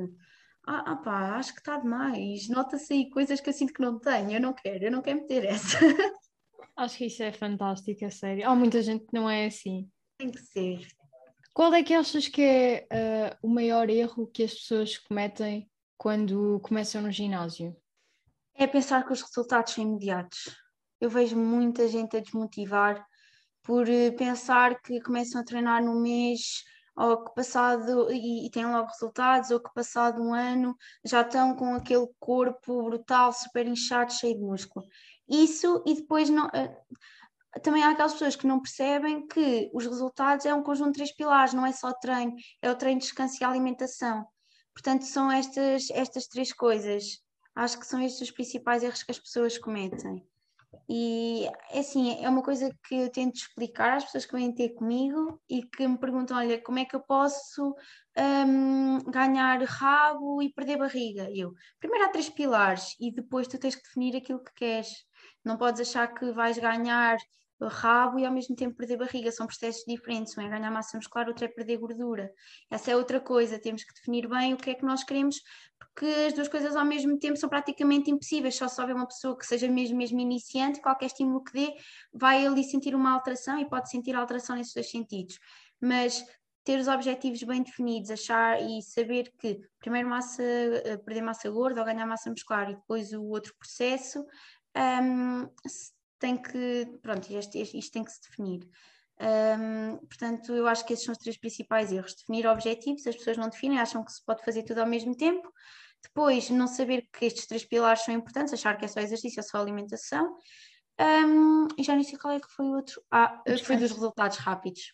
ah, ah pá, acho que está demais. Nota-se aí coisas que eu sinto que não tenho. Eu não quero, eu não quero meter essa. Acho que isso é fantástico, é sério. Há muita gente que não é assim. Tem que ser. Qual é que achas que é uh, o maior erro que as pessoas cometem quando começam no ginásio? É pensar que os resultados são imediatos. Eu vejo muita gente a desmotivar por eh, pensar que começam a treinar no mês ou que passado e, e têm logo resultados, ou que passado um ano já estão com aquele corpo brutal, super inchado, cheio de músculo. Isso e depois não, uh, também há aquelas pessoas que não percebem que os resultados é um conjunto de três pilares, não é só treino, é o treino, descanso e alimentação. Portanto, são estas, estas três coisas. Acho que são estes os principais erros que as pessoas cometem. E assim, é uma coisa que eu tento explicar às pessoas que vêm ter comigo e que me perguntam: olha, como é que eu posso um, ganhar rabo e perder barriga? Eu, primeiro há três pilares e depois tu tens que definir aquilo que queres. Não podes achar que vais ganhar rabo e ao mesmo tempo perder barriga. São processos diferentes. Um é ganhar massa muscular, outro é perder gordura. Essa é outra coisa. Temos que definir bem o que é que nós queremos, porque as duas coisas ao mesmo tempo são praticamente impossíveis. Só se houver uma pessoa que seja mesmo, mesmo iniciante, qualquer estímulo que dê, vai ali sentir uma alteração e pode sentir alteração nesses dois sentidos. Mas ter os objetivos bem definidos, achar e saber que primeiro massa, eh, perder massa gorda ou ganhar massa muscular e depois o outro processo, um, tem que, pronto, isto, isto tem que se definir. Um, portanto, eu acho que esses são os três principais erros. Definir objetivos, as pessoas não definem, acham que se pode fazer tudo ao mesmo tempo. Depois, não saber que estes três pilares são importantes, achar que é só exercício ou só alimentação. Um, e já não sei qual é que foi o outro. Ah, foi dos resultados rápidos.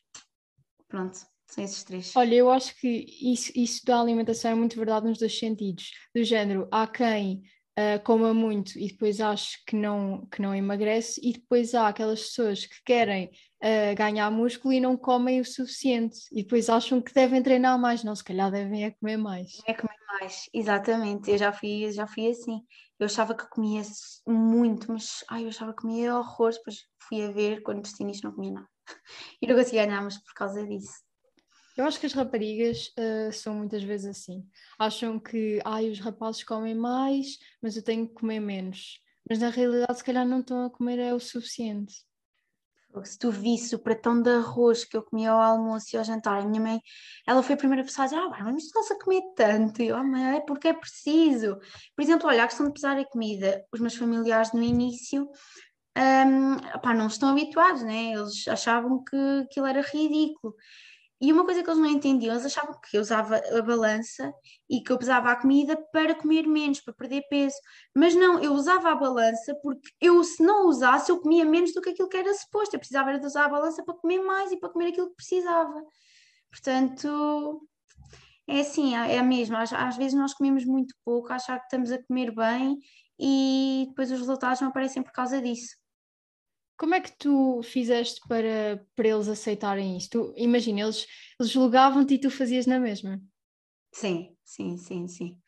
Pronto, são esses três. Olha, eu acho que isso, isso da alimentação é muito verdade nos dois sentidos. Do género, há quem uh, coma muito e depois acho que não, que não emagrece, e depois há aquelas pessoas que querem uh, ganhar músculo e não comem o suficiente, e depois acham que devem treinar mais, não, se calhar devem é comer mais. É comer mais, exatamente, eu já fui, já fui assim. Eu achava que comia muito, mas ai, eu achava que comia horrores, depois fui a ver quando decidi isto não comia nada. E não consegui ganhar, mas por causa disso. Eu acho que as raparigas uh, são muitas vezes assim. Acham que ai, os rapazes comem mais, mas eu tenho que comer menos. Mas na realidade, se calhar, não estão a comer é o suficiente. Se tu visse o pratão de arroz que eu comia ao almoço e ao jantar, a minha mãe, ela foi a primeira pessoa a dizer: Ah, mas estás a comer tanto? E eu, ah, mãe, é porque é preciso. Por exemplo, olha, a questão de pesar a comida, os meus familiares no início um, pá, não estão habituados, né? Eles achavam que aquilo era ridículo. E uma coisa que eles não entendiam, eles achavam que eu usava a balança e que eu pesava a comida para comer menos, para perder peso. Mas não, eu usava a balança porque eu, se não usasse, eu comia menos do que aquilo que era suposto. Eu precisava de usar a balança para comer mais e para comer aquilo que precisava. Portanto, é assim, é a mesma. Às, às vezes nós comemos muito pouco, achar que estamos a comer bem e depois os resultados não aparecem por causa disso. Como é que tu fizeste para, para eles aceitarem isto? Imagina, eles, eles julgavam-te e tu fazias na mesma. Sim, sim, sim, sim.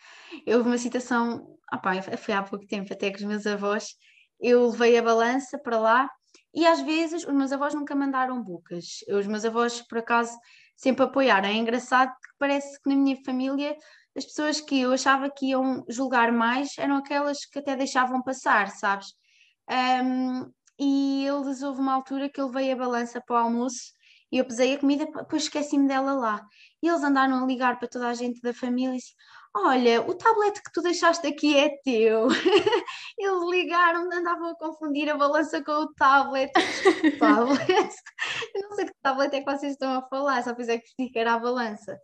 Houve uma situação, opa, foi há pouco tempo até que os meus avós, eu levei a balança para lá e às vezes os meus avós nunca mandaram bocas. Os meus avós, por acaso, sempre apoiaram. É engraçado que parece que na minha família as pessoas que eu achava que iam julgar mais eram aquelas que até deixavam passar, sabes? Um, e eles houve uma altura que ele veio a balança para o almoço e eu pesei a comida, depois esqueci-me dela lá. E eles andaram a ligar para toda a gente da família e disse, olha, o tablet que tu deixaste aqui é teu. eles ligaram, andavam a confundir a balança com o tablet. o tablet. eu não sei de que tablet é que vocês estão a falar, só fiz é que era a balança.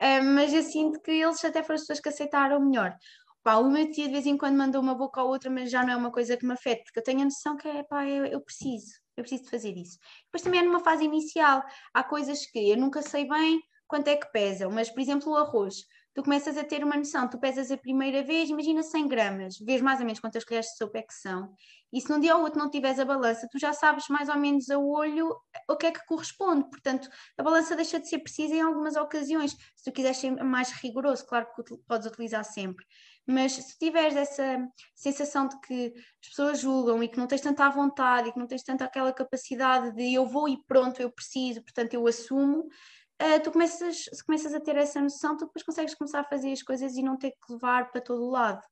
Uh, mas eu sinto que eles até foram as pessoas que aceitaram melhor. Pá, o meu tia de vez em quando manda uma boca à outra, mas já não é uma coisa que me afeta, porque eu tenho a noção que é, pá, eu, eu preciso, eu preciso de fazer isso. Depois também é numa fase inicial, há coisas que eu nunca sei bem quanto é que pesam, mas por exemplo o arroz, tu começas a ter uma noção, tu pesas a primeira vez, imagina 100 gramas, vês mais ou menos quantas colheres de sopa é que são, e se num dia ou outro não tiveres a balança, tu já sabes mais ou menos a olho o que é que corresponde, portanto a balança deixa de ser precisa em algumas ocasiões, se tu quiseres ser mais rigoroso, claro que podes utilizar sempre, mas se tiveres essa sensação de que as pessoas julgam e que não tens tanta vontade e que não tens tanta aquela capacidade de eu vou e pronto, eu preciso, portanto eu assumo, uh, tu começas, se começas a ter essa noção, tu depois consegues começar a fazer as coisas e não ter que levar para todo o lado.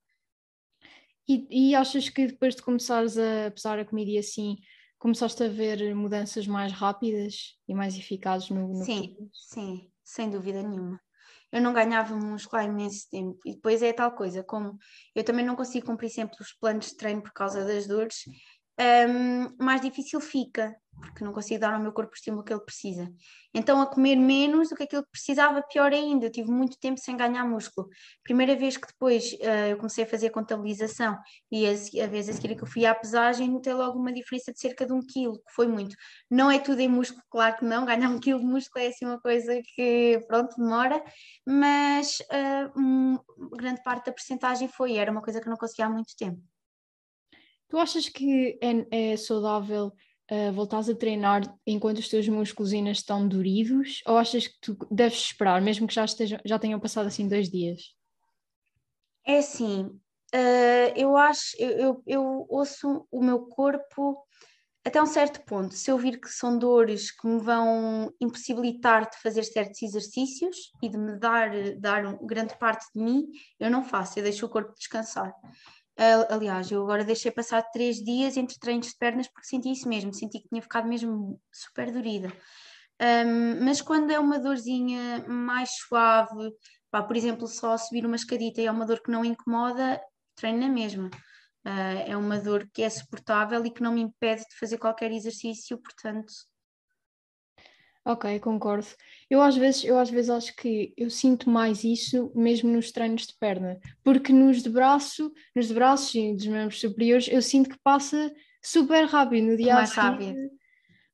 E, e achas que depois de começares a pesar a comida e assim, começaste a ver mudanças mais rápidas e mais eficazes no, no Sim, sim, sem dúvida nenhuma eu não ganhava músculo há imenso tempo. E depois é tal coisa, como eu também não consigo cumprir sempre os planos de treino por causa das dores, um, mais difícil fica porque não consigo dar ao meu corpo o estímulo que ele precisa. Então, a comer menos do que aquilo que precisava, pior ainda, eu tive muito tempo sem ganhar músculo. Primeira vez que depois uh, eu comecei a fazer contabilização e a, a vez a seguir que eu fui à pesagem, notei logo uma diferença de cerca de um quilo, que foi muito. Não é tudo em músculo, claro que não, ganhar um quilo de músculo é assim uma coisa que, pronto, demora, mas uh, um, grande parte da percentagem foi, era uma coisa que eu não conseguia há muito tempo. Tu achas que é, é saudável uh, voltares a treinar enquanto os teus músculos ainda estão doridos? Ou achas que tu deves esperar, mesmo que já, já tenham passado assim dois dias? É assim, uh, eu acho, eu, eu, eu ouço o meu corpo até um certo ponto. Se eu vir que são dores que me vão impossibilitar de fazer certos exercícios e de me dar, dar grande parte de mim, eu não faço, eu deixo o corpo descansar. Aliás, eu agora deixei passar três dias entre treinos de pernas porque senti isso mesmo, senti que tinha ficado mesmo super dorida. Um, mas quando é uma dorzinha mais suave, pá, por exemplo, só subir uma escadita e é uma dor que não incomoda, treino na mesma. Uh, é uma dor que é suportável e que não me impede de fazer qualquer exercício, portanto, Ok, concordo. Eu às vezes, eu às vezes acho que eu sinto mais isso mesmo nos treinos de perna, porque nos de braço, nos de braços e dos membros superiores, eu sinto que passa super rápido no dia Mais seguir, rápido.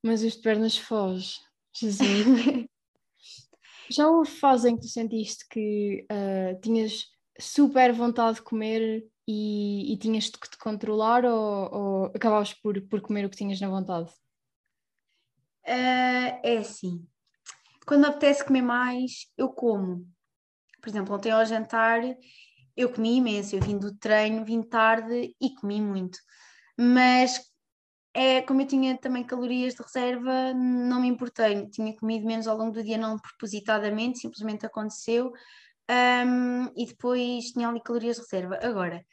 mas os de pernas foge. Jesus. Já houve fase em que tu sentiste que ah, tinhas super vontade de comer e, e tinhas de te controlar ou, ou acabavas por, por comer o que tinhas na vontade? Ah, é assim, quando apetece comer mais, eu como. Por exemplo, ontem ao jantar eu comi imenso, eu vim do treino, vim tarde e comi muito. Mas é, como eu tinha também calorias de reserva, não me importei. Tinha comido menos ao longo do dia, não propositadamente, simplesmente aconteceu. Um, e depois tinha ali calorias de reserva. Agora,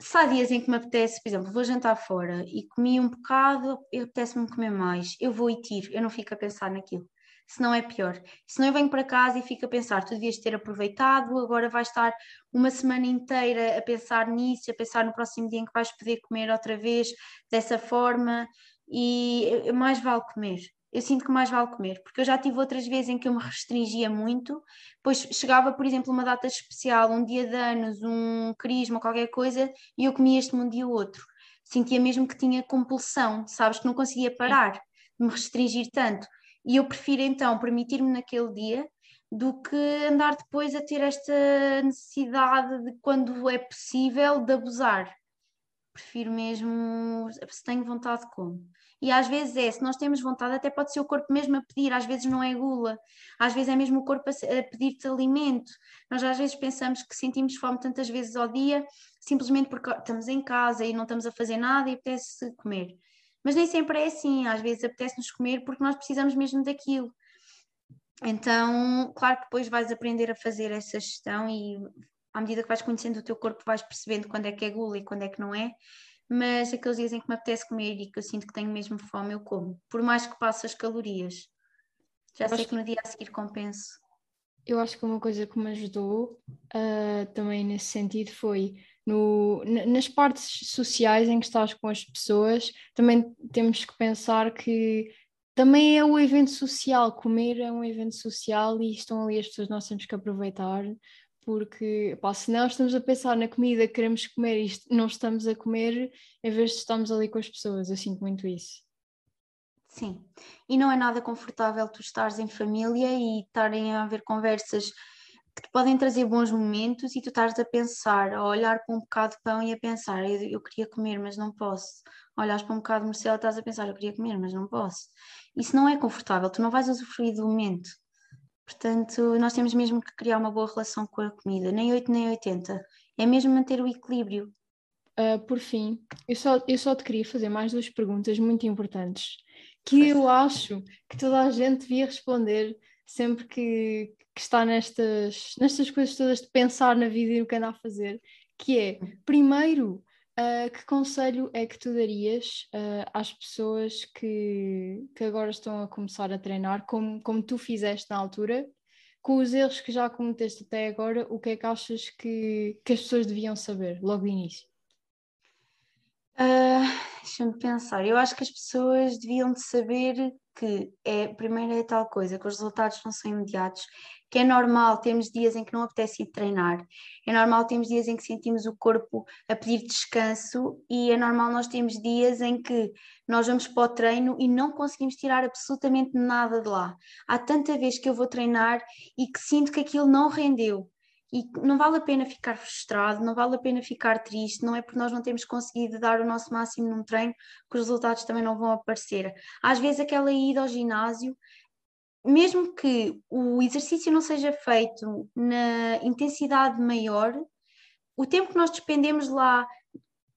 se há dias em que me apetece, por exemplo, vou jantar fora e comi um bocado, apetece-me comer mais, eu vou e tiro, eu não fico a pensar naquilo. Se não é pior. Se não eu venho para casa e fico a pensar, tu devias ter aproveitado, agora vais estar uma semana inteira a pensar nisso, a pensar no próximo dia em que vais poder comer outra vez dessa forma, e mais vale comer eu sinto que mais vale comer, porque eu já tive outras vezes em que eu me restringia muito, depois chegava, por exemplo, uma data especial, um dia de anos, um crisma, qualquer coisa, e eu comia este um dia ou outro. Sentia mesmo que tinha compulsão, sabes, que não conseguia parar de me restringir tanto. E eu prefiro então permitir-me naquele dia do que andar depois a ter esta necessidade de, quando é possível, de abusar. Prefiro mesmo, se tenho vontade, como. E às vezes é, se nós temos vontade, até pode ser o corpo mesmo a pedir, às vezes não é gula, às vezes é mesmo o corpo a, pedir-te alimento. Nós às vezes pensamos que sentimos fome tantas vezes ao dia, simplesmente porque estamos em casa e não estamos a fazer nada e apetece comer. Mas nem sempre é assim, às vezes apetece-nos comer porque nós precisamos mesmo daquilo. Então, claro que depois vais aprender a fazer essa gestão e à medida que vais conhecendo o teu corpo, vais percebendo quando é que é gula e quando é que não é mas aqueles dias em que me apetece comer e que eu sinto que tenho mesmo fome, eu como, por mais que passe as calorias. Já sei que no dia a seguir compenso. Eu acho que uma coisa que me ajudou uh, também nesse sentido foi no, nas partes sociais em que estás com as pessoas, também temos que pensar que também é um evento social, comer é um evento social e estão ali as pessoas, nós temos que aproveitar porque pá, se nós estamos a pensar na comida que queremos comer e não estamos a comer, em vez de estarmos ali com as pessoas, eu sinto muito isso. Sim, e não é nada confortável tu estares em família e estarem a haver conversas que te podem trazer bons momentos e tu estás a pensar, a olhar para um bocado de pão e a pensar, eu, eu queria comer, mas não posso. Olhas para um bocado de morcela e estás a pensar, eu queria comer, mas não posso. Isso não é confortável, tu não vais usufruir do momento. Portanto, nós temos mesmo que criar uma boa relação com a comida, nem 8 nem 80. É mesmo manter o equilíbrio. Uh, por fim, eu só, eu só te queria fazer mais duas perguntas muito importantes que eu acho que toda a gente devia responder sempre que, que está nestas, nestas coisas todas de pensar na vida e no que anda a fazer, que é, primeiro, Uh, que conselho é que tu darias uh, às pessoas que, que agora estão a começar a treinar, como, como tu fizeste na altura, com os erros que já cometeste até agora, o que é que achas que, que as pessoas deviam saber logo no início? Uh, Deixa-me pensar. Eu acho que as pessoas deviam de saber que é, primeiro é tal coisa, que os resultados não são imediatos, que é normal termos dias em que não apetece ir treinar, é normal termos dias em que sentimos o corpo a pedir descanso e é normal nós termos dias em que nós vamos para o treino e não conseguimos tirar absolutamente nada de lá. Há tanta vez que eu vou treinar e que sinto que aquilo não rendeu. E não vale a pena ficar frustrado, não vale a pena ficar triste, não é porque nós não temos conseguido dar o nosso máximo num treino que os resultados também não vão aparecer. Às vezes aquela ida ao ginásio mesmo que o exercício não seja feito na intensidade maior, o tempo que nós despendemos lá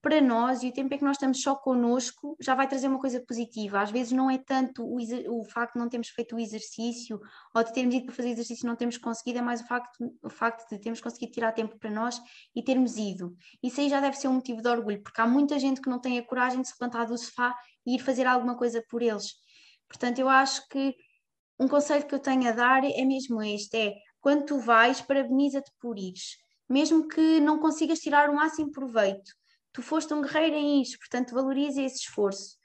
para nós e o tempo em que nós estamos só connosco já vai trazer uma coisa positiva. Às vezes não é tanto o, o facto de não termos feito o exercício ou de termos ido para fazer exercício e não termos conseguido, é mais o facto, o facto de termos conseguido tirar tempo para nós e termos ido. Isso aí já deve ser um motivo de orgulho, porque há muita gente que não tem a coragem de se levantar do sofá e ir fazer alguma coisa por eles. Portanto, eu acho que um conselho que eu tenho a dar é mesmo este: é quando tu vais, parabeniza-te por ires, mesmo que não consigas tirar o máximo proveito. Tu foste um guerreiro em isso, portanto valoriza esse esforço.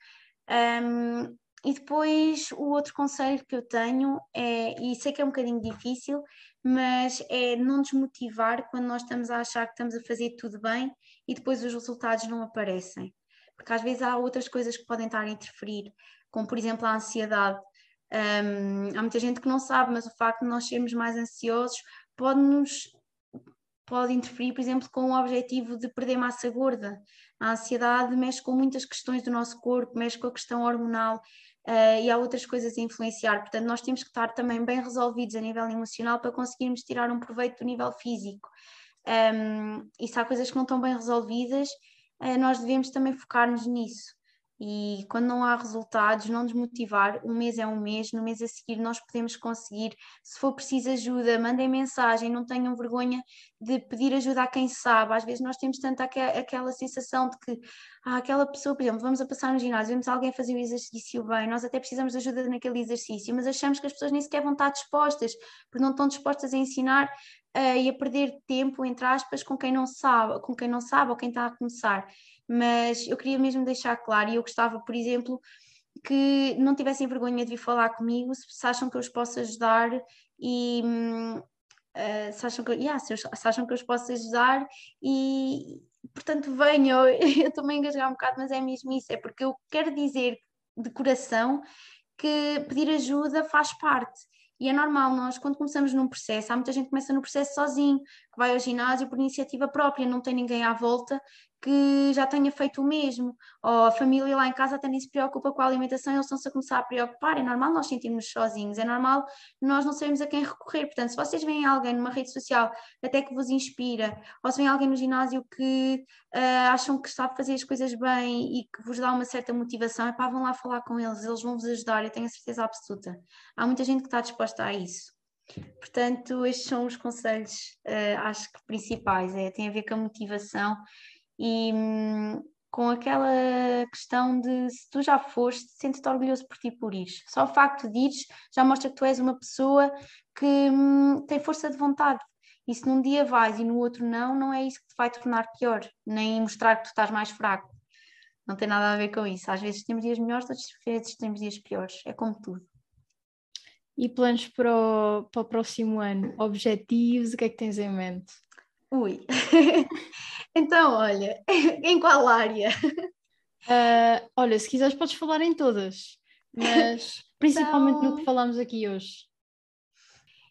Um, e depois o outro conselho que eu tenho é, e sei que é um bocadinho difícil, mas é não desmotivar quando nós estamos a achar que estamos a fazer tudo bem e depois os resultados não aparecem. Porque às vezes há outras coisas que podem estar a interferir, como por exemplo a ansiedade. Um, há muita gente que não sabe, mas o facto de nós sermos mais ansiosos pode-nos pode interferir, por exemplo, com o objetivo de perder massa gorda. A ansiedade mexe com muitas questões do nosso corpo, mexe com a questão hormonal uh, e há outras coisas a influenciar. Portanto, nós temos que estar também bem resolvidos a nível emocional para conseguirmos tirar um proveito do nível físico. Um, e se há coisas que não estão bem resolvidas, uh, nós devemos também focar-nos nisso e quando não há resultados, não desmotivar, um mês é um mês, no mês a seguir nós podemos conseguir, se for preciso ajuda, mandem mensagem, não tenham vergonha de pedir ajuda a quem sabe, às vezes nós temos tanto aquela sensação de que ah, aquela pessoa, por exemplo, vamos a passar no ginásio, vemos alguém fazer o exercício bem, nós até precisamos de ajuda naquele exercício, mas achamos que as pessoas nem sequer vão estar dispostas, porque não estão dispostas a ensinar uh, e a perder tempo, entre aspas, com quem não sabe, com quem não sabe ou quem está a começar mas eu queria mesmo deixar claro, e eu gostava, por exemplo, que não tivessem vergonha de vir falar comigo se acham que eu os posso ajudar e uh, se, acham que, yeah, se, se, acham que eu os posso ajudar e portanto venham, eu estou-me a engasgar um bocado, mas é mesmo isso, é porque eu quero dizer de coração que pedir ajuda faz parte. E é normal, nós, quando começamos num processo, há muita gente que começa no processo sozinho, que vai ao ginásio por iniciativa própria, não tem ninguém à volta que já tenha feito o mesmo, ou a família lá em casa até nem se preocupa com a alimentação, eles estão-se a começar a preocupar, é normal nós sentirmos sozinhos, é normal nós não sabermos a quem recorrer, portanto, se vocês veem alguém numa rede social até que vos inspira, ou se vem alguém no ginásio que uh, acham que a fazer as coisas bem e que vos dá uma certa motivação, é pá, vão lá falar com eles, eles vão vos ajudar, eu tenho a certeza absoluta. Há muita gente que está disposta a isso. Portanto, estes são os conselhos, uh, acho que principais, é, tem a ver com a motivação e hum, com aquela questão de se tu já foste, sente-te orgulhoso por ti por ir. Só o facto de ires já mostra que tu és uma pessoa que hum, tem força de vontade. E se num dia vais e no outro não, não é isso que te vai tornar pior, nem mostrar que tu estás mais fraco. Não tem nada a ver com isso. Às vezes temos dias melhores, outras vezes temos dias piores. É como tudo. E planos para o, para o próximo ano? Objetivos? O que é que tens em mente? Ui. então, olha, em qual área? Uh, olha, se quiseres podes falar em todas, mas principalmente então... no que falamos aqui hoje.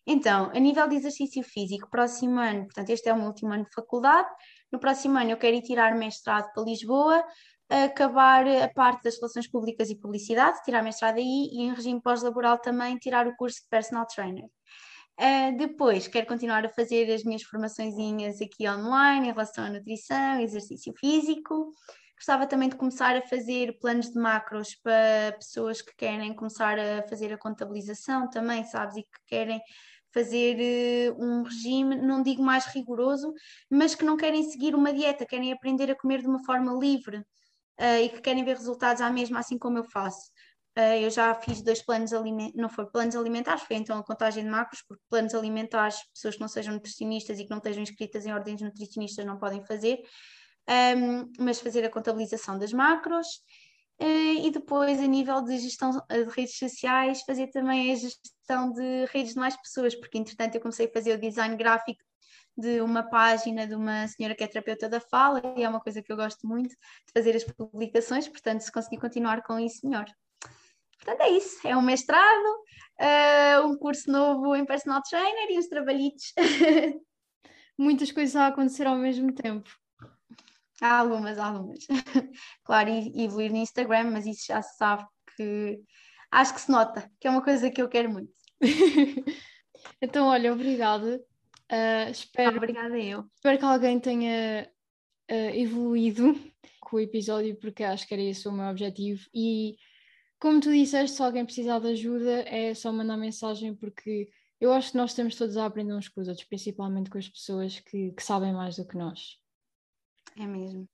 Então, a nível de exercício físico, próximo ano, portanto, este é o meu último ano de faculdade, no próximo ano eu quero ir tirar mestrado para Lisboa, acabar a parte das relações públicas e publicidade, tirar mestrado aí e em regime pós-laboral também tirar o curso de personal trainer. Uh, depois, quero continuar a fazer as minhas formaçõezinhas aqui online em relação à nutrição, exercício físico. Gostava também de começar a fazer planos de macros para pessoas que querem começar a fazer a contabilização também, sabes, e que querem fazer uh, um regime, não digo mais rigoroso, mas que não querem seguir uma dieta, querem aprender a comer de uma forma livre uh, e que querem ver resultados à mesma, assim como eu faço. Uh, eu já fiz dois planos alimentares, não foi planos alimentares, foi então a contagem de macros, porque planos alimentares, pessoas que não sejam nutricionistas e que não estejam inscritas em ordens nutricionistas não podem fazer, um, mas fazer a contabilização das macros. Uh, e depois, a nível de gestão de redes sociais, fazer também a gestão de redes de mais pessoas, porque entretanto eu comecei a fazer o design gráfico de uma página de uma senhora que é terapeuta da fala e é uma coisa que eu gosto muito de fazer as publicações, portanto, se conseguir continuar com isso, melhor. Portanto, é isso. É um mestrado, uh, um curso novo em personal trainer e uns trabalhitos. Muitas coisas a acontecer ao mesmo tempo. Há algumas, algumas. claro, e, evoluir no Instagram, mas isso já se sabe que acho que se nota, que é uma coisa que eu quero muito. então, olha, obrigada. Uh, espero, ah, obrigada eu. Espero que alguém tenha uh, evoluído com o episódio, porque acho que era esse o meu objetivo. E como tu disseste, se alguém precisar de ajuda, é só mandar mensagem, porque eu acho que nós estamos todos a aprender uns com os outros, principalmente com as pessoas que, que sabem mais do que nós. É mesmo.